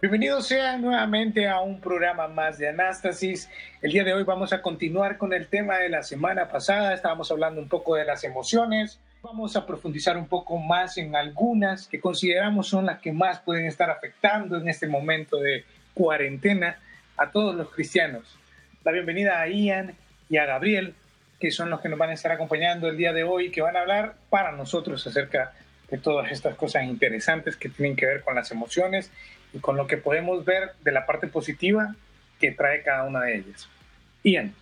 Bienvenidos sean nuevamente a un programa más de Anástasis. El día de hoy vamos a continuar con el tema de la semana pasada. Estábamos hablando un poco de las emociones. Vamos a profundizar un poco más en algunas que consideramos son las que más pueden estar afectando en este momento de cuarentena a todos los cristianos. La bienvenida a Ian y a Gabriel, que son los que nos van a estar acompañando el día de hoy, que van a hablar para nosotros acerca de todas estas cosas interesantes que tienen que ver con las emociones y con lo que podemos ver de la parte positiva que trae cada una de ellas. Ian.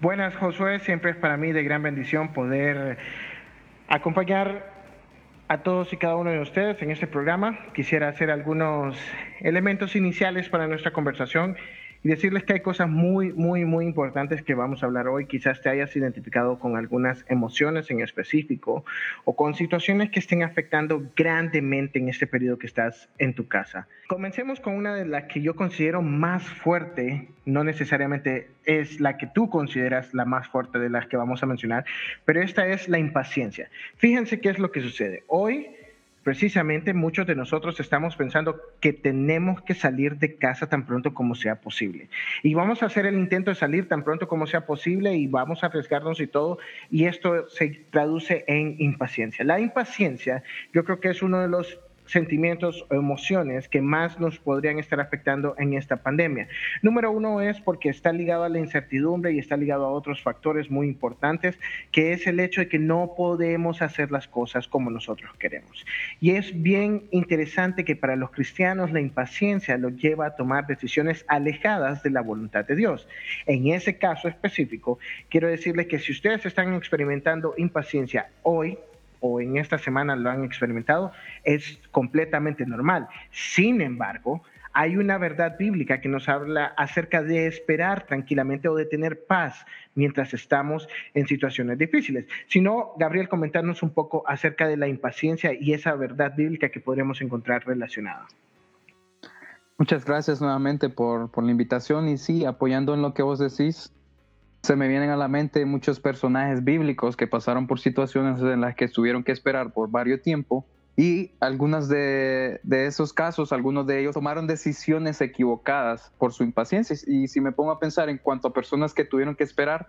Buenas, Josué. Siempre es para mí de gran bendición poder acompañar a todos y cada uno de ustedes en este programa. Quisiera hacer algunos elementos iniciales para nuestra conversación y decirles que hay cosas muy, muy, muy importantes que vamos a hablar hoy. Quizás te hayas identificado con algunas emociones en específico o con situaciones que estén afectando grandemente en este periodo que estás en tu casa. Comencemos con una de las que yo considero más fuerte, no necesariamente es la que tú consideras la más fuerte de las que vamos a mencionar, pero esta es la impaciencia. Fíjense qué es lo que sucede. Hoy precisamente muchos de nosotros estamos pensando que tenemos que salir de casa tan pronto como sea posible. Y vamos a hacer el intento de salir tan pronto como sea posible y vamos a arriesgarnos y todo. Y esto se traduce en impaciencia. La impaciencia yo creo que es uno de los sentimientos o emociones que más nos podrían estar afectando en esta pandemia. Número uno es porque está ligado a la incertidumbre y está ligado a otros factores muy importantes, que es el hecho de que no podemos hacer las cosas como nosotros queremos. Y es bien interesante que para los cristianos la impaciencia los lleva a tomar decisiones alejadas de la voluntad de Dios. En ese caso específico, quiero decirles que si ustedes están experimentando impaciencia hoy, o en esta semana lo han experimentado, es completamente normal. Sin embargo, hay una verdad bíblica que nos habla acerca de esperar tranquilamente o de tener paz mientras estamos en situaciones difíciles. Si no, Gabriel, comentarnos un poco acerca de la impaciencia y esa verdad bíblica que podremos encontrar relacionada. Muchas gracias nuevamente por, por la invitación y sí, apoyando en lo que vos decís, se me vienen a la mente muchos personajes bíblicos que pasaron por situaciones en las que tuvieron que esperar por varios tiempo y algunos de, de, esos casos, algunos de ellos tomaron decisiones equivocadas por su impaciencia. Y si me pongo a pensar en cuanto a personas que tuvieron que esperar,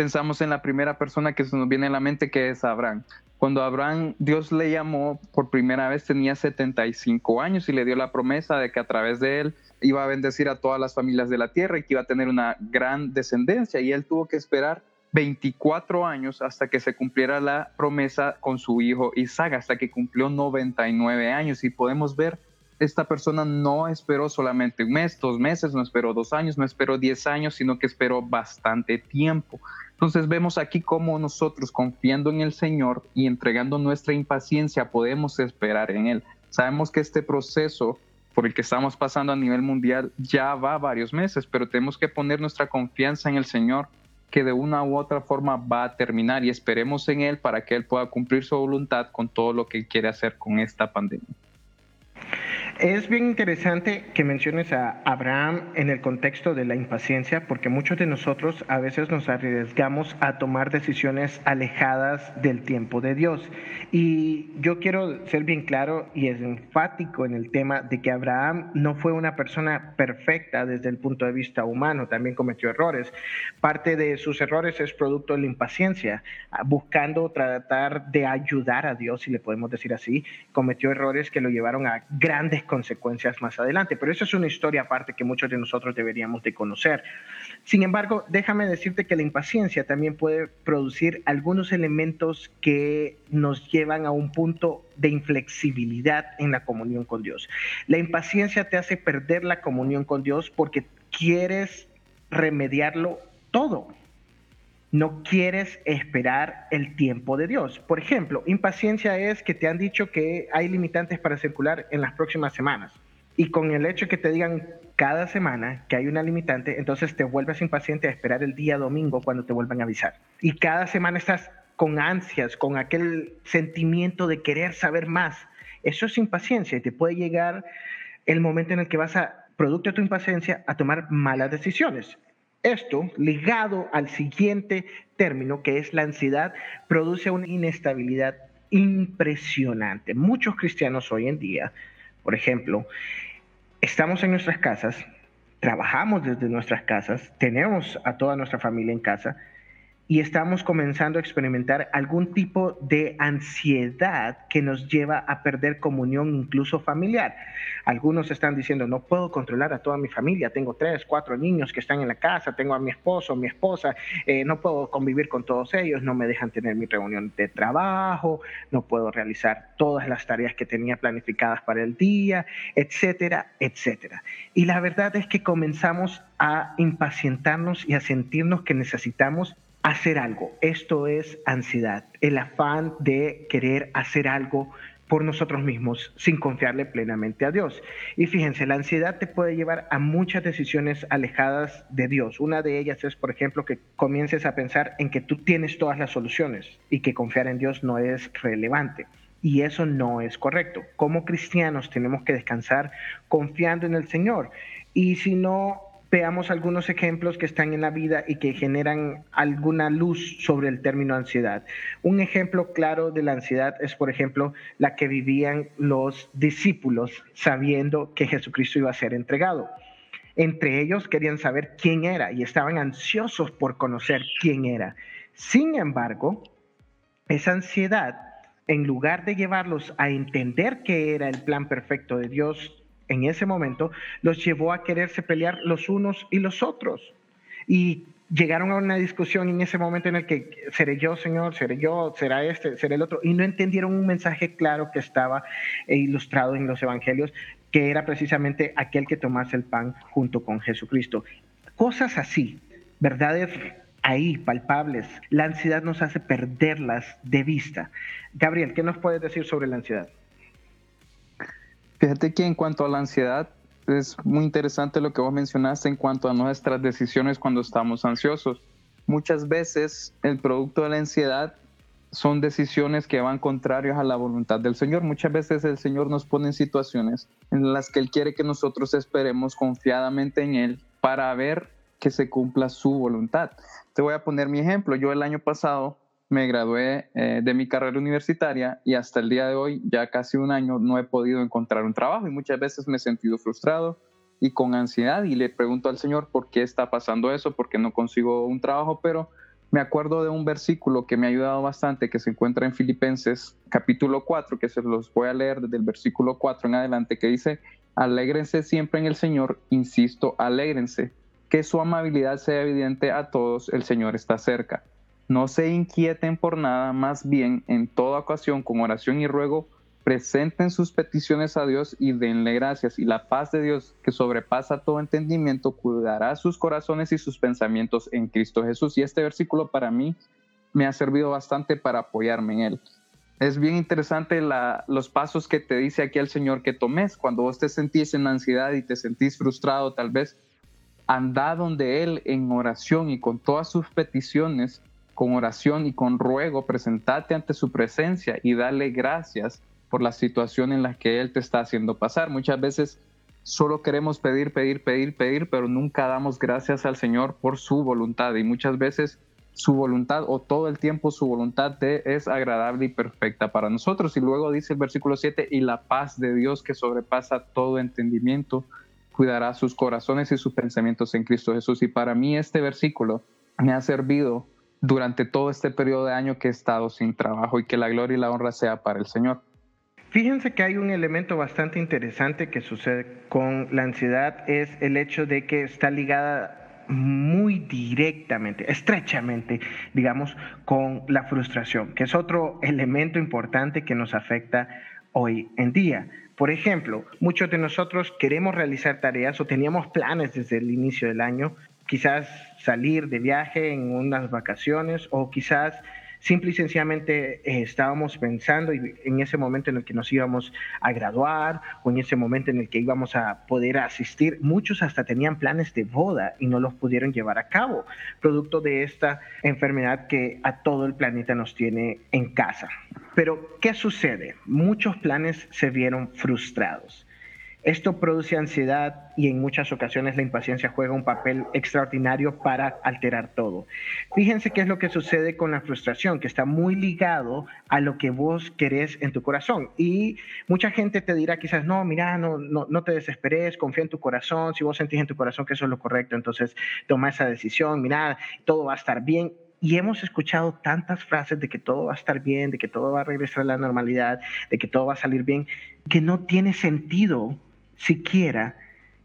pensamos en la primera persona que se nos viene a la mente, que es Abraham. Cuando Abraham, Dios le llamó por primera vez, tenía 75 años y le dio la promesa de que a través de él iba a bendecir a todas las familias de la tierra y que iba a tener una gran descendencia. Y él tuvo que esperar 24 años hasta que se cumpliera la promesa con su hijo Isaac, hasta que cumplió 99 años. Y podemos ver, esta persona no esperó solamente un mes, dos meses, no esperó dos años, no esperó 10 años, sino que esperó bastante tiempo. Entonces vemos aquí cómo nosotros, confiando en el Señor y entregando nuestra impaciencia, podemos esperar en Él. Sabemos que este proceso por el que estamos pasando a nivel mundial ya va varios meses, pero tenemos que poner nuestra confianza en el Señor, que de una u otra forma va a terminar y esperemos en Él para que Él pueda cumplir su voluntad con todo lo que quiere hacer con esta pandemia. Es bien interesante que menciones a Abraham en el contexto de la impaciencia, porque muchos de nosotros a veces nos arriesgamos a tomar decisiones alejadas del tiempo de Dios. Y yo quiero ser bien claro y enfático en el tema de que Abraham no fue una persona perfecta desde el punto de vista humano, también cometió errores. Parte de sus errores es producto de la impaciencia, buscando tratar de ayudar a Dios, si le podemos decir así, cometió errores que lo llevaron a grandes consecuencias más adelante. Pero eso es una historia aparte que muchos de nosotros deberíamos de conocer. Sin embargo, déjame decirte que la impaciencia también puede producir algunos elementos que nos llevan a un punto de inflexibilidad en la comunión con Dios. La impaciencia te hace perder la comunión con Dios porque quieres remediarlo todo no quieres esperar el tiempo de Dios. Por ejemplo, impaciencia es que te han dicho que hay limitantes para circular en las próximas semanas Y con el hecho que te digan cada semana que hay una limitante, entonces te vuelves impaciente a esperar el día domingo cuando te vuelvan a avisar. Y cada semana estás con ansias, con aquel sentimiento de querer saber más. Eso es impaciencia y te puede llegar el momento en el que vas a, producto de tu impaciencia, a tomar malas decisiones. Esto, ligado al siguiente término, que es la ansiedad, produce una inestabilidad impresionante. Muchos cristianos hoy en día, por ejemplo, estamos en nuestras casas, trabajamos desde nuestras casas, tenemos a toda nuestra familia en casa, y estamos comenzando a experimentar algún tipo de ansiedad que nos lleva a perder comunión incluso familiar. Algunos están diciendo, no puedo controlar a toda mi familia, tengo tres, cuatro niños que están en la casa, tengo a mi esposo, mi esposa, eh, no puedo convivir con todos ellos, no me dejan tener mi reunión de trabajo, no puedo realizar todas las tareas que tenía planificadas para el día, etcétera, etcétera. Y la verdad es que comenzamos a impacientarnos y a sentirnos que necesitamos hacer algo. Esto es ansiedad, el afán de querer hacer algo por nosotros mismos sin confiarle plenamente a Dios. Y fíjense, la ansiedad te puede llevar a muchas decisiones alejadas de Dios. Una de ellas es, por ejemplo, que comiences a pensar en que tú tienes todas las soluciones y que confiar en Dios no es relevante. Y eso no es correcto. Como cristianos tenemos que descansar confiando en el Señor. Y si no veamos algunos ejemplos que están en la vida y que generan alguna luz sobre el término ansiedad. Un ejemplo claro de la ansiedad es, por ejemplo, la que vivían los discípulos sabiendo que Jesucristo iba a ser entregado. Entre ellos querían saber quién era y estaban ansiosos por conocer quién era. Sin embargo, esa ansiedad, en lugar de llevarlos a entender qué era el plan perfecto de Dios en ese momento los llevó a quererse pelear los unos y los otros. Y llegaron a una discusión en ese momento en el que seré yo, Señor, seré yo, será este, será el otro, y no entendieron un mensaje claro que estaba ilustrado en los evangelios, que era precisamente aquel que tomase el pan junto con Jesucristo. Cosas así, verdades ahí, palpables, la ansiedad nos hace perderlas de vista. Gabriel, ¿qué nos puedes decir sobre la ansiedad? Fíjate que en cuanto a la ansiedad, es muy interesante lo que vos mencionaste en cuanto a nuestras decisiones cuando estamos ansiosos. Muchas veces el producto de la ansiedad son decisiones que van contrarias a la voluntad del Señor. Muchas veces el Señor nos pone en situaciones en las que Él quiere que nosotros esperemos confiadamente en Él para ver que se cumpla su voluntad. Te voy a poner mi ejemplo. Yo el año pasado me gradué eh, de mi carrera universitaria y hasta el día de hoy, ya casi un año, no he podido encontrar un trabajo y muchas veces me he sentido frustrado y con ansiedad y le pregunto al Señor por qué está pasando eso, por qué no consigo un trabajo, pero me acuerdo de un versículo que me ha ayudado bastante, que se encuentra en Filipenses capítulo 4, que se los voy a leer desde el versículo 4 en adelante, que dice, alégrense siempre en el Señor, insisto, alégrense, que su amabilidad sea evidente a todos, el Señor está cerca. No se inquieten por nada, más bien en toda ocasión con oración y ruego presenten sus peticiones a Dios y denle gracias. Y la paz de Dios, que sobrepasa todo entendimiento, cuidará sus corazones y sus pensamientos en Cristo Jesús. Y este versículo para mí me ha servido bastante para apoyarme en él. Es bien interesante los pasos que te dice aquí el Señor que tomes. Cuando vos te sentís en ansiedad y te sentís frustrado, tal vez, anda donde Él en oración y con todas sus peticiones con oración y con ruego, presentate ante su presencia y dale gracias por la situación en la que Él te está haciendo pasar. Muchas veces solo queremos pedir, pedir, pedir, pedir, pero nunca damos gracias al Señor por su voluntad y muchas veces su voluntad o todo el tiempo su voluntad es agradable y perfecta para nosotros. Y luego dice el versículo 7, y la paz de Dios que sobrepasa todo entendimiento cuidará sus corazones y sus pensamientos en Cristo Jesús. Y para mí este versículo me ha servido durante todo este periodo de año que he estado sin trabajo y que la gloria y la honra sea para el Señor. Fíjense que hay un elemento bastante interesante que sucede con la ansiedad, es el hecho de que está ligada muy directamente, estrechamente, digamos, con la frustración, que es otro elemento importante que nos afecta hoy en día. Por ejemplo, muchos de nosotros queremos realizar tareas o teníamos planes desde el inicio del año, quizás salir de viaje en unas vacaciones o quizás Simple y sencillamente eh, estábamos pensando en ese momento en el que nos íbamos a graduar o en ese momento en el que íbamos a poder asistir. Muchos hasta tenían planes de boda y no los pudieron llevar a cabo, producto de esta enfermedad que a todo el planeta nos tiene en casa. Pero, ¿qué sucede? Muchos planes se vieron frustrados. Esto produce ansiedad y en muchas ocasiones la impaciencia juega un papel extraordinario para alterar todo. Fíjense qué es lo que sucede con la frustración, que está muy ligado a lo que vos querés en tu corazón. Y mucha gente te dirá quizás, no, mira, no, no, no te desesperes, confía en tu corazón, si vos sentís en tu corazón que eso es lo correcto, entonces toma esa decisión, mira, todo va a estar bien. Y hemos escuchado tantas frases de que todo va a estar bien, de que todo va a regresar a la normalidad, de que todo va a salir bien, que no tiene sentido siquiera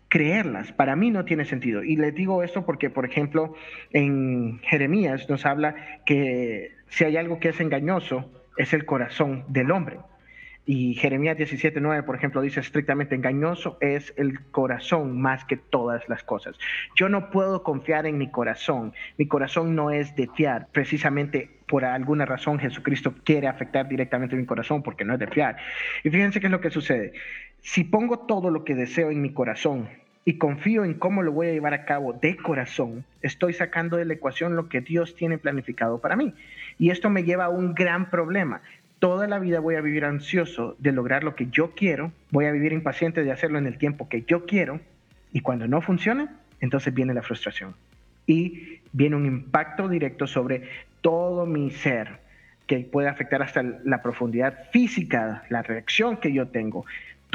creerlas. Para mí no tiene sentido. Y les digo esto porque, por ejemplo, en Jeremías nos habla que si hay algo que es engañoso, es el corazón del hombre. Y Jeremías 17:9, por ejemplo, dice estrictamente engañoso es el corazón más que todas las cosas. Yo no puedo confiar en mi corazón. Mi corazón no es de fiar. Precisamente por alguna razón Jesucristo quiere afectar directamente mi corazón porque no es de fiar. Y fíjense qué es lo que sucede. Si pongo todo lo que deseo en mi corazón y confío en cómo lo voy a llevar a cabo de corazón, estoy sacando de la ecuación lo que Dios tiene planificado para mí. Y esto me lleva a un gran problema toda la vida voy a vivir ansioso de lograr lo que yo quiero, voy a vivir impaciente de hacerlo en el tiempo que yo quiero, y cuando no funcione, entonces viene la frustración. Y viene un impacto directo sobre todo mi ser, que puede afectar hasta la profundidad física, la reacción que yo tengo.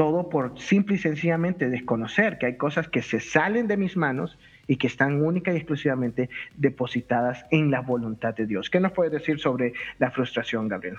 Todo por simple y sencillamente desconocer que hay cosas que se salen de mis manos y que están única y exclusivamente depositadas en la voluntad de Dios. ¿Qué nos puede decir sobre la frustración, Gabriel?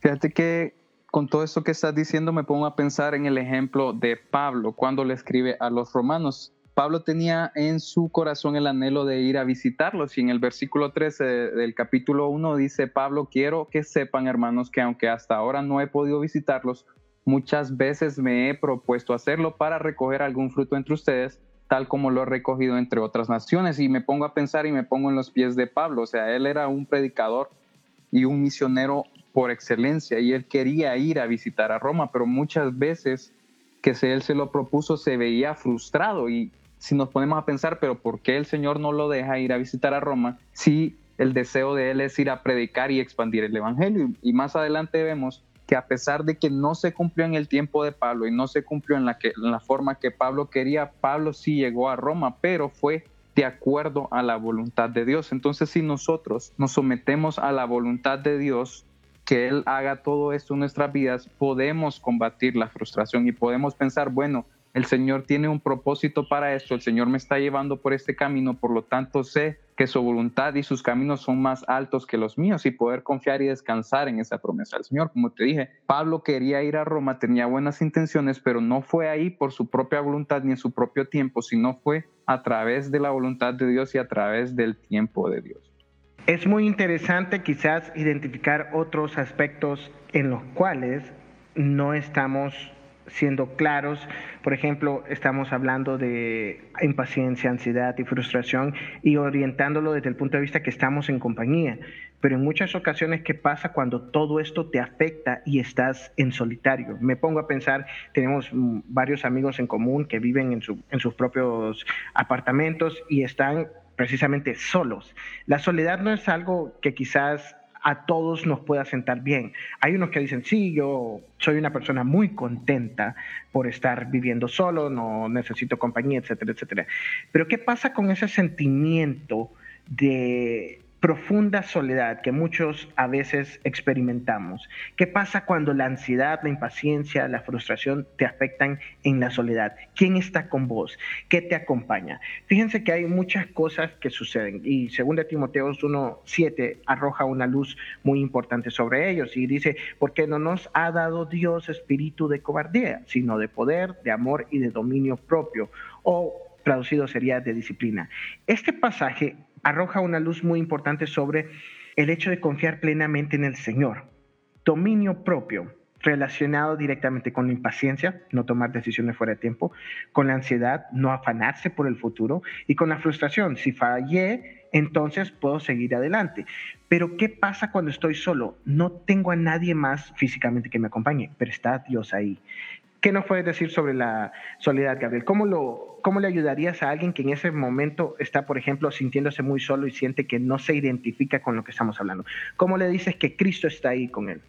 Fíjate que con todo esto que estás diciendo me pongo a pensar en el ejemplo de Pablo cuando le escribe a los romanos. Pablo tenía en su corazón el anhelo de ir a visitarlos y en el versículo 13 del capítulo 1 dice, Pablo, quiero que sepan hermanos que aunque hasta ahora no he podido visitarlos, muchas veces me he propuesto hacerlo para recoger algún fruto entre ustedes, tal como lo he recogido entre otras naciones. Y me pongo a pensar y me pongo en los pies de Pablo, o sea, él era un predicador y un misionero por excelencia y él quería ir a visitar a Roma, pero muchas veces que él se lo propuso se veía frustrado y si nos ponemos a pensar, pero ¿por qué el Señor no lo deja ir a visitar a Roma si el deseo de él es ir a predicar y expandir el Evangelio? Y más adelante vemos que a pesar de que no se cumplió en el tiempo de Pablo y no se cumplió en la, que, en la forma que Pablo quería, Pablo sí llegó a Roma, pero fue de acuerdo a la voluntad de Dios. Entonces, si nosotros nos sometemos a la voluntad de Dios, que Él haga todo esto en nuestras vidas, podemos combatir la frustración y podemos pensar, bueno, el Señor tiene un propósito para esto, el Señor me está llevando por este camino, por lo tanto sé que su voluntad y sus caminos son más altos que los míos y poder confiar y descansar en esa promesa del Señor. Como te dije, Pablo quería ir a Roma, tenía buenas intenciones, pero no fue ahí por su propia voluntad ni en su propio tiempo, sino fue a través de la voluntad de Dios y a través del tiempo de Dios. Es muy interesante quizás identificar otros aspectos en los cuales no estamos siendo claros. Por ejemplo, estamos hablando de impaciencia, ansiedad y frustración y orientándolo desde el punto de vista que estamos en compañía. Pero en muchas ocasiones, ¿qué pasa cuando todo esto te afecta y estás en solitario? Me pongo a pensar, tenemos varios amigos en común que viven en, en sus propios apartamentos y están precisamente solos. La soledad no es algo que quizás a todos nos pueda sentar bien. Hay unos que dicen, sí, yo soy una persona muy contenta por estar viviendo solo, no necesito compañía, etcétera, etcétera. Pero ¿qué pasa con ese sentimiento de profunda soledad que muchos a veces experimentamos. ¿Qué pasa cuando la ansiedad, la impaciencia, la frustración te afectan en la soledad? ¿Quién está con vos? ¿Qué te acompaña? Fíjense que hay muchas cosas que suceden y según de Timoteo 1.7 arroja una luz muy importante sobre ellos y dice, porque no nos ha dado Dios espíritu de cobardía, sino de poder, de amor y de dominio propio, o traducido sería de disciplina. Este pasaje arroja una luz muy importante sobre el hecho de confiar plenamente en el Señor. Dominio propio, relacionado directamente con la impaciencia, no tomar decisiones fuera de tiempo, con la ansiedad, no afanarse por el futuro, y con la frustración, si fallé entonces puedo seguir adelante. Pero ¿qué pasa cuando estoy solo? No tengo a nadie más físicamente que me acompañe, pero está Dios ahí. ¿Qué nos puedes decir sobre la soledad, Gabriel? ¿Cómo, lo, ¿Cómo le ayudarías a alguien que en ese momento está, por ejemplo, sintiéndose muy solo y siente que no se identifica con lo que estamos hablando? ¿Cómo le dices que Cristo está ahí con él?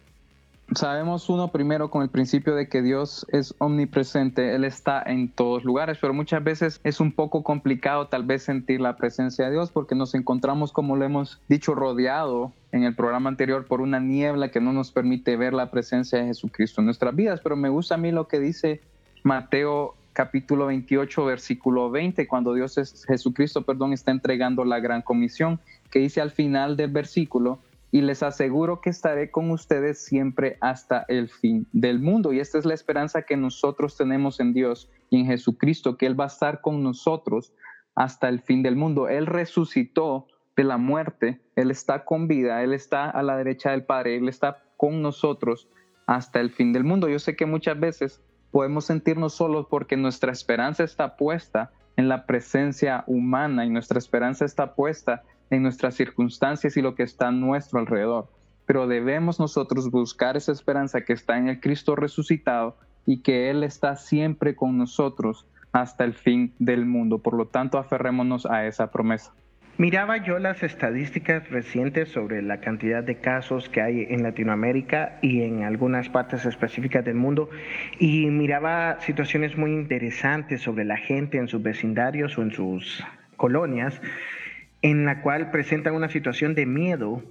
Sabemos uno primero con el principio de que Dios es omnipresente, Él está en todos lugares, pero muchas veces es un poco complicado tal vez sentir la presencia de Dios porque nos encontramos, como lo hemos dicho, rodeado en el programa anterior por una niebla que no nos permite ver la presencia de Jesucristo en nuestras vidas. Pero me gusta a mí lo que dice Mateo capítulo 28, versículo 20, cuando Dios es, Jesucristo, perdón, está entregando la gran comisión, que dice al final del versículo, y les aseguro que estaré con ustedes siempre hasta el fin del mundo. Y esta es la esperanza que nosotros tenemos en Dios y en Jesucristo, que Él va a estar con nosotros hasta el fin del mundo. Él resucitó de la muerte, Él está con vida, Él está a la derecha del Padre, Él está con nosotros hasta el fin del mundo. Yo sé que muchas veces podemos sentirnos solos porque nuestra esperanza está puesta en la presencia humana y nuestra esperanza está puesta en nuestras circunstancias y lo que está a nuestro alrededor. Pero debemos nosotros buscar esa esperanza que está en el Cristo resucitado y que Él está siempre con nosotros hasta el fin del mundo. Por lo tanto, aferrémonos a esa promesa. Miraba yo las estadísticas recientes sobre la cantidad de casos que hay en Latinoamérica y en algunas partes específicas del mundo y miraba situaciones muy interesantes sobre la gente en sus vecindarios o en sus colonias en la cual presentan una situación de miedo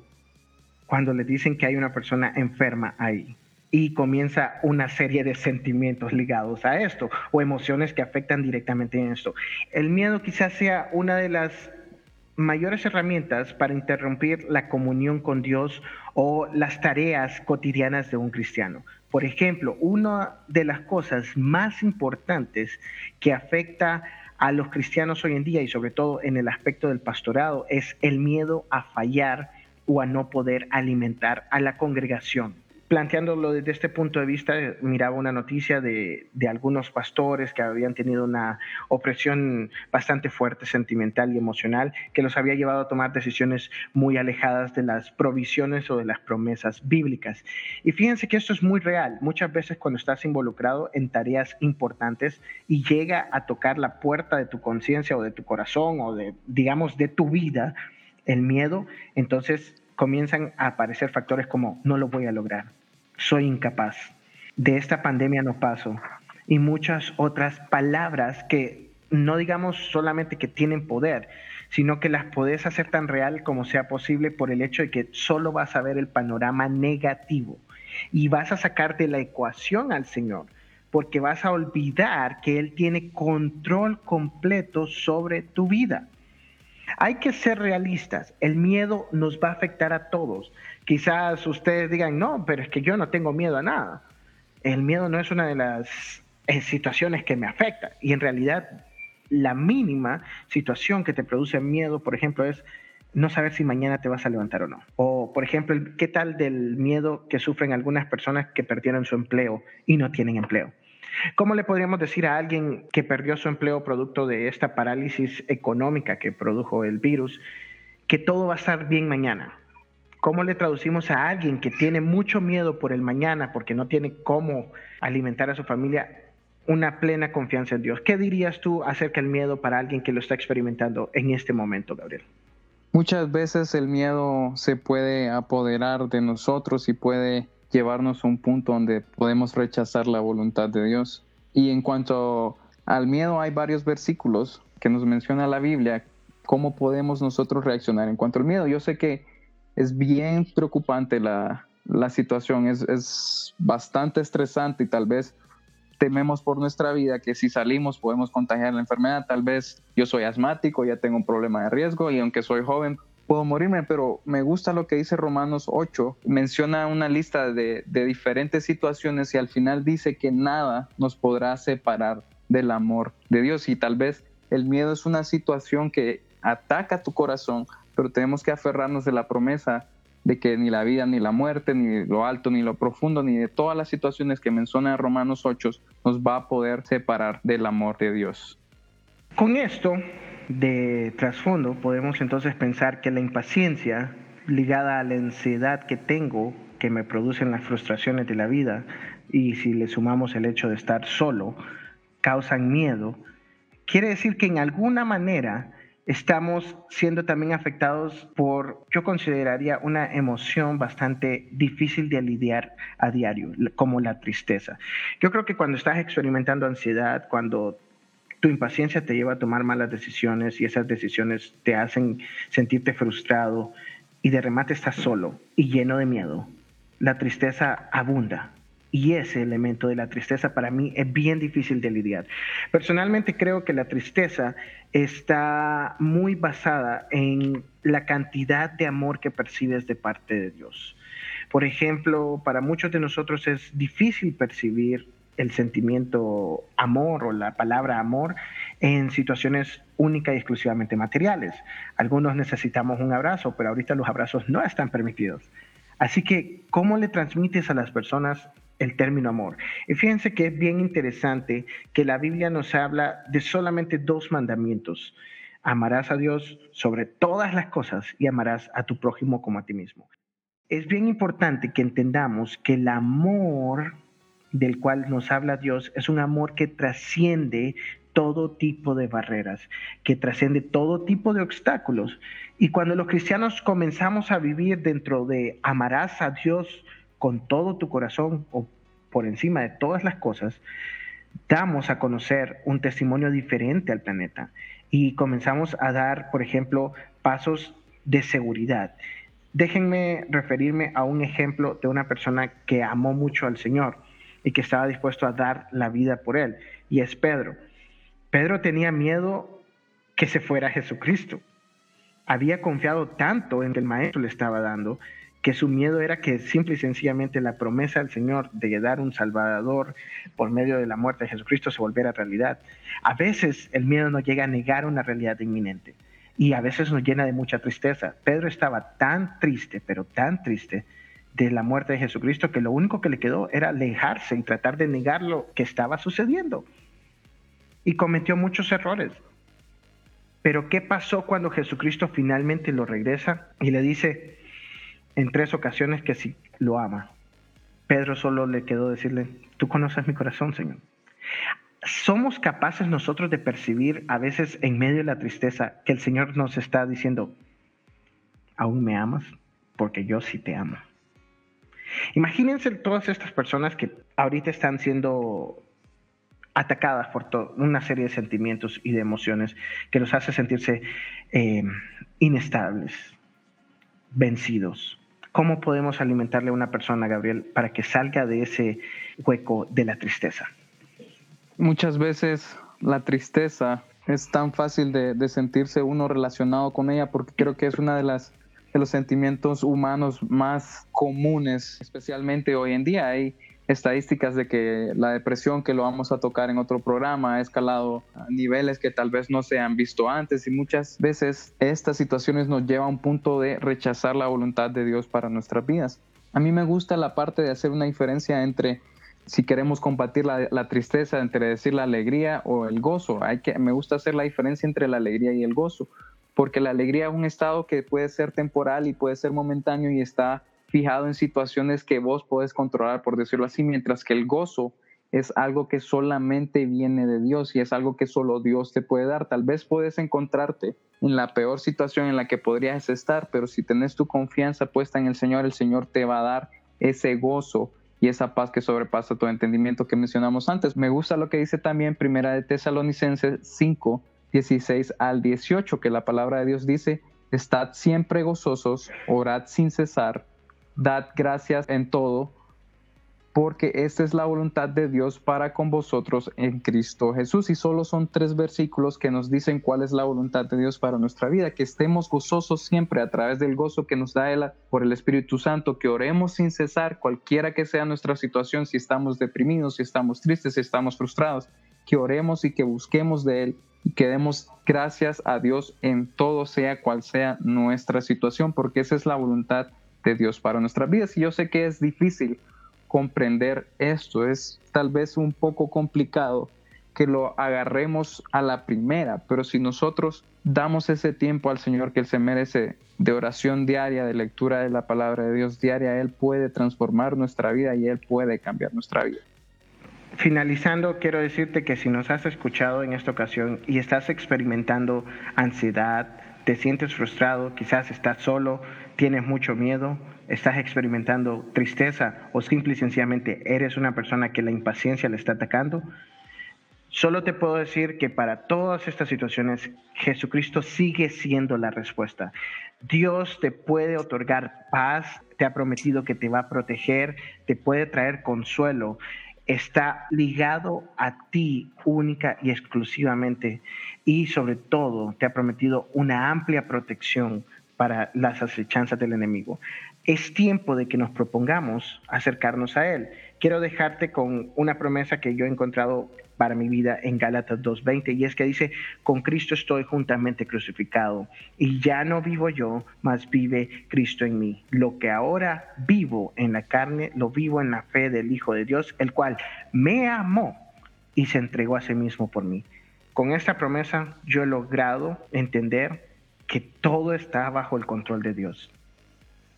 cuando les dicen que hay una persona enferma ahí. Y comienza una serie de sentimientos ligados a esto o emociones que afectan directamente en esto. El miedo quizás sea una de las mayores herramientas para interrumpir la comunión con Dios o las tareas cotidianas de un cristiano. Por ejemplo, una de las cosas más importantes que afecta a los cristianos hoy en día y sobre todo en el aspecto del pastorado es el miedo a fallar o a no poder alimentar a la congregación planteándolo desde este punto de vista, miraba una noticia de, algunos pastores que habían tenido una opresión bastante fuerte, sentimental y emocional, que los había llevado a tomar decisiones muy alejadas de las provisiones o de las promesas bíblicas. Y fíjense que esto es muy real. Muchas veces cuando estás involucrado en tareas importantes y llega a tocar la puerta de tu conciencia o de tu corazón o de, digamos, de tu vida, el miedo, entonces comienzan a aparecer factores como no lo voy a lograr, soy incapaz, de esta pandemia no paso, y muchas otras palabras que no digamos solamente que tienen poder, sino que las podés hacer tan real como sea posible por el hecho de que solo vas a ver el panorama negativo y vas a sacar de la ecuación al Señor, porque vas a olvidar que Él tiene control completo sobre tu vida. Hay que ser realistas, el miedo nos va a afectar a todos. Quizás ustedes digan, no, pero es que yo no tengo miedo a nada. El miedo no es una de las eh, situaciones que me afecta y en realidad la mínima situación que te produce miedo, por ejemplo, es no saber si mañana te vas a levantar o no. O, por ejemplo, ¿qué tal del miedo que sufren algunas personas que perdieron su empleo y no tienen empleo? ¿Cómo le podríamos decir a alguien que perdió su empleo producto de esta parálisis económica que produjo el virus que todo va a estar bien mañana? ¿Cómo le traducimos a alguien que tiene mucho miedo por el mañana porque no tiene cómo alimentar a su familia una plena confianza en Dios? ¿Qué dirías tú acerca del miedo para alguien que lo está experimentando en este momento, Gabriel? Muchas veces el miedo se puede apoderar de nosotros y puede llevarnos a un punto donde podemos rechazar la voluntad de Dios. Y en cuanto al miedo, hay varios versículos que nos menciona la Biblia, cómo podemos nosotros reaccionar en cuanto al miedo. Yo sé que es bien preocupante la, la situación, es, es bastante estresante y tal vez tememos por nuestra vida que si salimos podemos contagiar la enfermedad. Tal vez yo soy asmático, ya tengo un problema de riesgo y aunque soy joven puedo morirme, pero me gusta lo que dice Romanos 8. Menciona una lista de, diferentes situaciones y al final dice que nada nos podrá separar del amor de Dios. Y tal vez el miedo es una situación que ataca tu corazón, pero tenemos que aferrarnos de la promesa de que ni la vida, ni la muerte, ni lo alto, ni lo profundo, ni de todas las situaciones que menciona Romanos 8 nos va a poder separar del amor de Dios. Con esto de trasfondo, podemos entonces pensar que la impaciencia ligada a la ansiedad que tengo, que me producen las frustraciones de la vida, y si le sumamos el hecho de estar solo, causan miedo, quiere decir que en alguna manera estamos siendo también afectados por, yo consideraría, una emoción bastante difícil de lidiar a diario, como la tristeza. Yo creo que cuando estás experimentando ansiedad, cuando tu impaciencia te lleva a tomar malas decisiones y esas decisiones te hacen sentirte frustrado y de remate estás solo y lleno de miedo, la tristeza abunda y ese elemento de la tristeza para mí es bien difícil de lidiar. Personalmente creo que la tristeza está muy basada en la cantidad de amor que percibes de parte de Dios. Por ejemplo, para muchos de nosotros es difícil percibir el sentimiento amor o la palabra amor en situaciones únicas y exclusivamente materiales. Algunos necesitamos un abrazo, pero ahorita los abrazos no están permitidos. Así que, ¿cómo le transmites a las personas el término amor. Y fíjense que es bien interesante que la Biblia nos habla de solamente dos mandamientos. Amarás a Dios sobre todas las cosas y amarás a tu prójimo como a ti mismo. Es bien importante que entendamos que el amor del cual nos habla Dios es un amor que trasciende todo tipo de barreras, que trasciende todo tipo de obstáculos. Y cuando los cristianos comenzamos a vivir dentro de amarás a Dios con todo tu corazón o por encima de todas las cosas, damos a conocer un testimonio diferente al planeta y comenzamos a dar, por ejemplo, pasos de seguridad. Déjenme referirme a un ejemplo de una persona que amó mucho al Señor y que estaba dispuesto a dar la vida por él, y es Pedro. Pedro tenía miedo que se fuera Jesucristo. Había confiado tanto en que el maestro le estaba dando que su miedo era que simple y sencillamente la promesa del Señor de dar un Salvador por medio de la muerte de Jesucristo se volviera realidad. A veces el miedo nos llega a negar una realidad inminente y a veces nos llena de mucha tristeza. Pedro estaba tan triste, pero tan triste de la muerte de Jesucristo que lo único que le quedó era alejarse y tratar de negar lo que estaba sucediendo. Y cometió muchos errores. Pero ¿qué pasó cuando Jesucristo finalmente lo regresa y le dice, en tres ocasiones que sí lo ama. Pedro solo le quedó decirle, tú conoces mi corazón, Señor. Somos capaces nosotros de percibir a veces en medio de la tristeza que el Señor nos está diciendo, ¿aún me amas? Porque yo sí te amo. Imagínense todas estas personas que ahorita están siendo atacadas por una serie de sentimientos y de emociones que los hace sentirse eh, inestables, vencidos, ¿Cómo podemos alimentarle a una persona, Gabriel, para que salga de ese hueco de la tristeza? Muchas veces la tristeza es tan fácil de, sentirse uno relacionado con ella porque creo que es una de las de los sentimientos humanos más comunes, especialmente hoy en día. Hay estadísticas de que la depresión, que lo vamos a tocar en otro programa, ha escalado a niveles que tal vez no se han visto antes y muchas veces estas situaciones nos llevan a un punto de rechazar la voluntad de Dios para nuestras vidas. A mí me gusta la parte de hacer una diferencia entre si queremos combatir la, tristeza, entre decir la alegría o el gozo. Hay que, me gusta hacer la diferencia entre la alegría y el gozo, porque la alegría es un estado que puede ser temporal y puede ser momentáneo y está fijado en situaciones que vos podés controlar, por decirlo así, mientras que el gozo es algo que solamente viene de Dios y es algo que solo Dios te puede dar. Tal vez puedes encontrarte en la peor situación en la que podrías estar, pero si tenés tu confianza puesta en el Señor, el Señor te va a dar ese gozo y esa paz que sobrepasa todo entendimiento que mencionamos antes. Me gusta lo que dice también Primera de Tesalonicenses 5, 16 al 18, que la palabra de Dios dice, estad siempre gozosos, orad sin cesar, dad gracias en todo, porque esta es la voluntad de Dios para con vosotros en Cristo Jesús. Y solo son tres versículos que nos dicen cuál es la voluntad de Dios para nuestra vida, que estemos gozosos siempre a través del gozo que nos da Él por el Espíritu Santo, que oremos sin cesar, cualquiera que sea nuestra situación, si estamos deprimidos, si estamos tristes, si estamos frustrados, que oremos y que busquemos de Él y que demos gracias a Dios en todo, sea cual sea nuestra situación, porque esa es la voluntad de Dios para nuestras vidas. Y yo sé que es difícil comprender esto, es tal vez un poco complicado que lo agarremos a la primera, pero si nosotros damos ese tiempo al Señor que Él se merece de oración diaria, de lectura de la palabra de Dios diaria, Él puede transformar nuestra vida y Él puede cambiar nuestra vida. Finalizando, quiero decirte que si nos has escuchado en esta ocasión y estás experimentando ansiedad, te sientes frustrado, quizás estás solo, tienes mucho miedo, estás experimentando tristeza o simple y sencillamente eres una persona que la impaciencia le está atacando, Solo te puedo decir que para todas estas situaciones Jesucristo sigue siendo la respuesta. Dios te puede otorgar paz, te ha prometido que te va a proteger, te puede traer consuelo. Está ligado a ti única y exclusivamente y sobre todo te ha prometido una amplia protección para las acechanzas del enemigo. Es tiempo de que nos propongamos acercarnos a Él. Quiero dejarte con una promesa que yo he encontrado para mi vida en Gálatas 2.20 y es que dice, con Cristo estoy juntamente crucificado y ya no vivo yo, mas vive Cristo en mí. Lo que ahora vivo en la carne, lo vivo en la fe del Hijo de Dios, el cual me amó y se entregó a sí mismo por mí. Con esta promesa yo he logrado entender que todo está bajo el control de Dios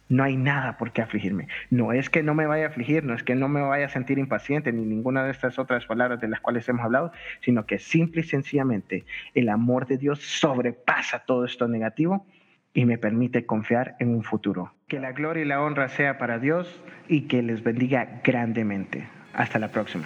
no hay nada por qué afligirme. No es que no me vaya a afligir, no es que no me vaya a sentir impaciente, ni ninguna de estas otras palabras de las cuales hemos hablado, sino que simple y sencillamente el amor de Dios sobrepasa todo esto negativo y me permite confiar en un futuro. Que la gloria y la honra sea para Dios y que les bendiga grandemente. Hasta la próxima.